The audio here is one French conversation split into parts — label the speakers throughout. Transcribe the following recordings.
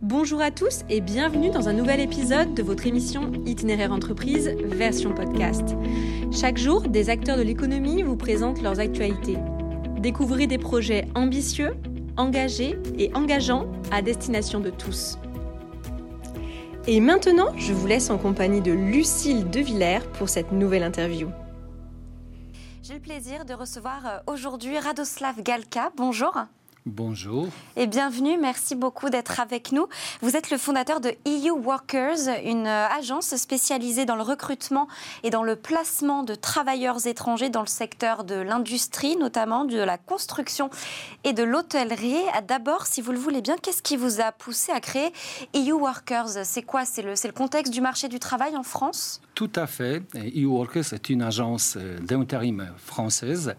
Speaker 1: Bonjour à tous et bienvenue dans un nouvel épisode de votre émission Itinéraire entreprise version podcast. Chaque jour, des acteurs de l'économie vous présentent leurs actualités. Découvrez des projets ambitieux, engagés et engageants à destination de tous. Et maintenant, je vous laisse en compagnie de Lucille Devillers pour cette nouvelle interview.
Speaker 2: J'ai le plaisir de recevoir euh, aujourd'hui Radoslav Galka. Bonjour.
Speaker 3: Bonjour.
Speaker 2: Et bienvenue, merci beaucoup d'être avec nous. Vous êtes le fondateur de EU Workers, une euh, agence spécialisée dans le recrutement et dans le placement de travailleurs étrangers dans le secteur de l'industrie, notamment de la construction et de l'hôtellerie. D'abord, si vous le voulez bien, qu'est-ce qui vous a poussé à créer EU Workers? C'est quoi? C'est le, le contexte du marché du travail en France?
Speaker 3: Tout à fait. EU Workers est une agence euh, d'intérim française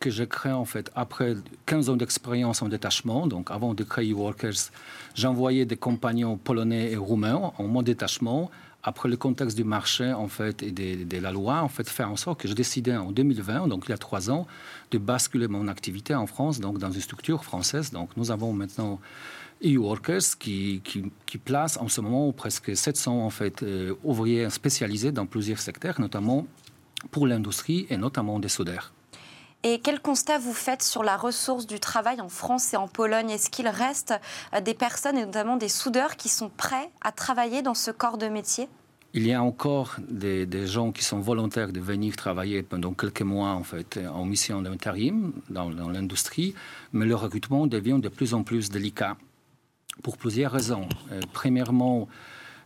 Speaker 3: que j'ai créé en fait après 15 ans d'expérience en détachement. Donc avant de créer Workers, j'envoyais des compagnons polonais et roumains en mon détachement. Après le contexte du marché en fait et de, la loi, en fait, faire en sorte que je décidais en 2020, donc il y a trois ans, de basculer mon activité en France, donc dans une structure française. Donc nous avons maintenant e-workers qui, qui, place en ce moment presque 700 en fait euh, ouvriers spécialisés dans plusieurs secteurs, notamment pour l'industrie et notamment des soudeurs.
Speaker 2: Et quel constat vous faites sur la ressource du travail en France et en Pologne? Est-ce qu'il reste euh, des personnes, et notamment des soudeurs, qui sont prêts à travailler dans ce corps de métier?
Speaker 3: Il y a encore des, gens qui sont volontaires de venir travailler pendant quelques mois en fait en mission d'intérim dans, dans l'industrie, mais le recrutement devient de plus en plus délicat pour plusieurs raisons. Euh, premièrement,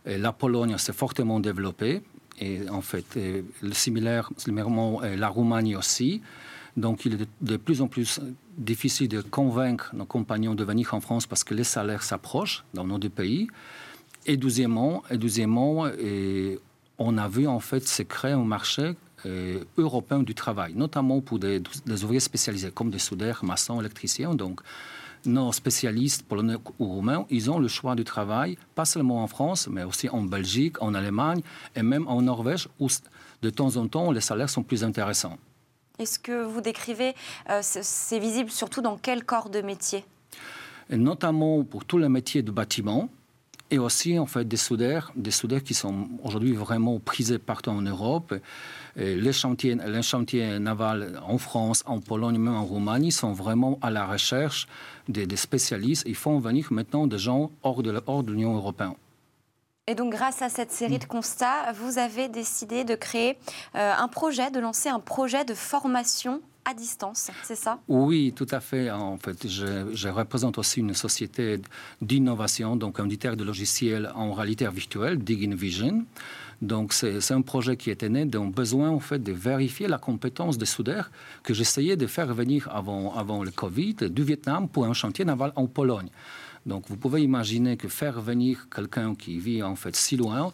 Speaker 3: euh, la Pologne s'est fortement développée et en fait, similaire, similairement la Roumanie aussi. Donc il est de plus en plus difficile de convaincre nos compagnons de venir en France parce que les salaires s'approchent dans nos deux pays. Et deuxièmement, et deuxièmement on a vu en fait se créer un marché euh, européen du travail, notamment pour des, ouvriers spécialisés comme des soudeurs, maçons, électriciens. Donc, nos spécialistes polonais ou roumains, ils ont le choix du travail, pas seulement en France, mais aussi en Belgique, en Allemagne et même en Norvège, où de temps en temps les salaires sont plus intéressants.
Speaker 2: Est-ce que vous décrivez, euh, c'est visible surtout dans quel corps de métier?
Speaker 3: Notamment pour tous les métiers de bâtiment et aussi en fait des soudeurs, des soudeurs qui sont aujourd'hui vraiment prisés partout en Europe. les chantiers, les chantiers navals en France, en Pologne, même en Roumanie sont vraiment à la recherche des, spécialistes. Ils font venir maintenant des gens hors de l'Union européenne.
Speaker 2: Et donc, grâce à cette série de constats, vous avez décidé de créer euh, un projet, de lancer un projet de formation à distance, c'est ça?
Speaker 3: Oui, tout à fait. En fait, je, représente aussi une société d'innovation, donc un éditeur de logiciels en réalité virtuelle, Digin Vision. Donc, c'est un projet qui était né d'un besoin en fait, de vérifier la compétence des soudeurs que j'essayais de faire venir avant, avant le Covid du Vietnam pour un chantier naval en Pologne. Donc vous pouvez imaginer que faire venir quelqu'un qui vit en fait si loin,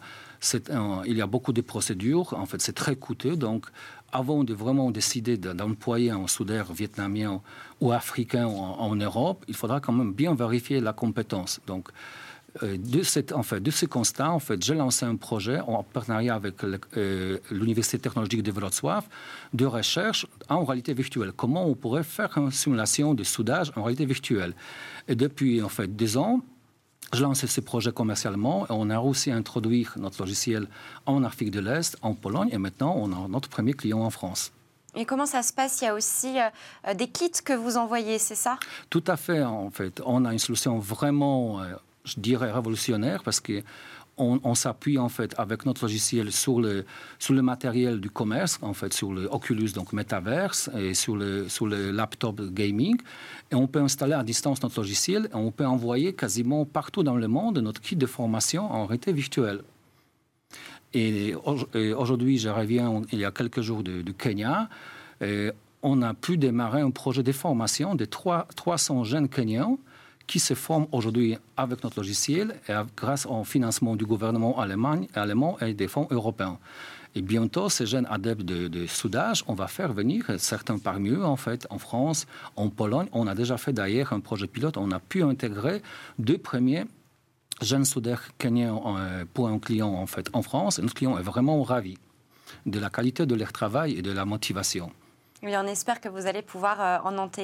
Speaker 3: il y a beaucoup de procédures, en fait c'est très coûteux. Donc avant de vraiment décider d'employer un soudeur vietnamien ou africain en, Europe, il faudra quand même bien vérifier la compétence. Donc de, cette, en fait, de ce constat, en fait, j'ai lancé un projet en partenariat avec euh, l'Université technologique de Wrocław de recherche en réalité virtuelle. Comment on pourrait faire une simulation de soudage en réalité virtuelle? Et depuis en fait deux ans, je lance ce projet commercialement et on a réussi à introduire notre logiciel en Afrique de l'Est, en Pologne et maintenant on a notre premier client en France.
Speaker 2: Et comment ça se passe? Il y a aussi euh, des kits que vous envoyez, c'est ça?
Speaker 3: Tout à fait, en fait. On a une solution vraiment je dirais, révolutionnaire parce que on, s'appuie en fait avec notre logiciel sur le, sur le matériel du commerce, en fait sur le Oculus, donc Metaverse, et sur le, sur le laptop gaming. Et on peut installer à distance notre logiciel et on peut envoyer quasiment partout dans le monde notre kit de formation en réalité virtuelle. Et aujourd'hui, je reviens il y a quelques jours du, Kenya. On a pu démarrer un projet de formation de 3, 300 jeunes Kenyans qui se forment aujourd'hui avec notre logiciel et grâce au financement du gouvernement allemand, et des fonds européens. Et bientôt, ces jeunes adeptes de, soudage, on va faire venir certains parmi eux, en fait, en France, en Pologne. On a déjà fait d'ailleurs un projet pilote. On a pu intégrer deux premiers jeunes soudeurs kenyans euh, pour un client, en fait, en France. Et notre client est vraiment ravi de la qualité de leur travail et de la motivation.
Speaker 2: Oui, on espère que vous allez pouvoir euh,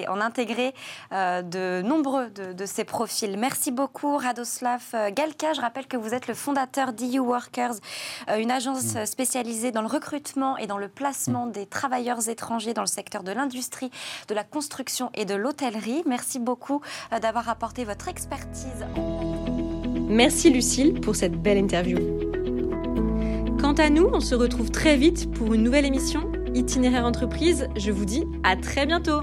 Speaker 2: en, intégrer euh, de nombreux de, ces profils. Merci beaucoup, Radoslav euh, Galka. Je rappelle que vous êtes le fondateur d'EU Workers, une agence mm. spécialisée dans le recrutement et dans le placement mm. des travailleurs étrangers dans le secteur de l'industrie, de la construction et de l'hôtellerie. Merci beaucoup d'avoir apporté votre expertise.
Speaker 1: Merci, Lucille, pour cette belle interview. Quant à nous, on se retrouve très vite pour une nouvelle émission Itinéraire entreprise, je vous dis à très bientôt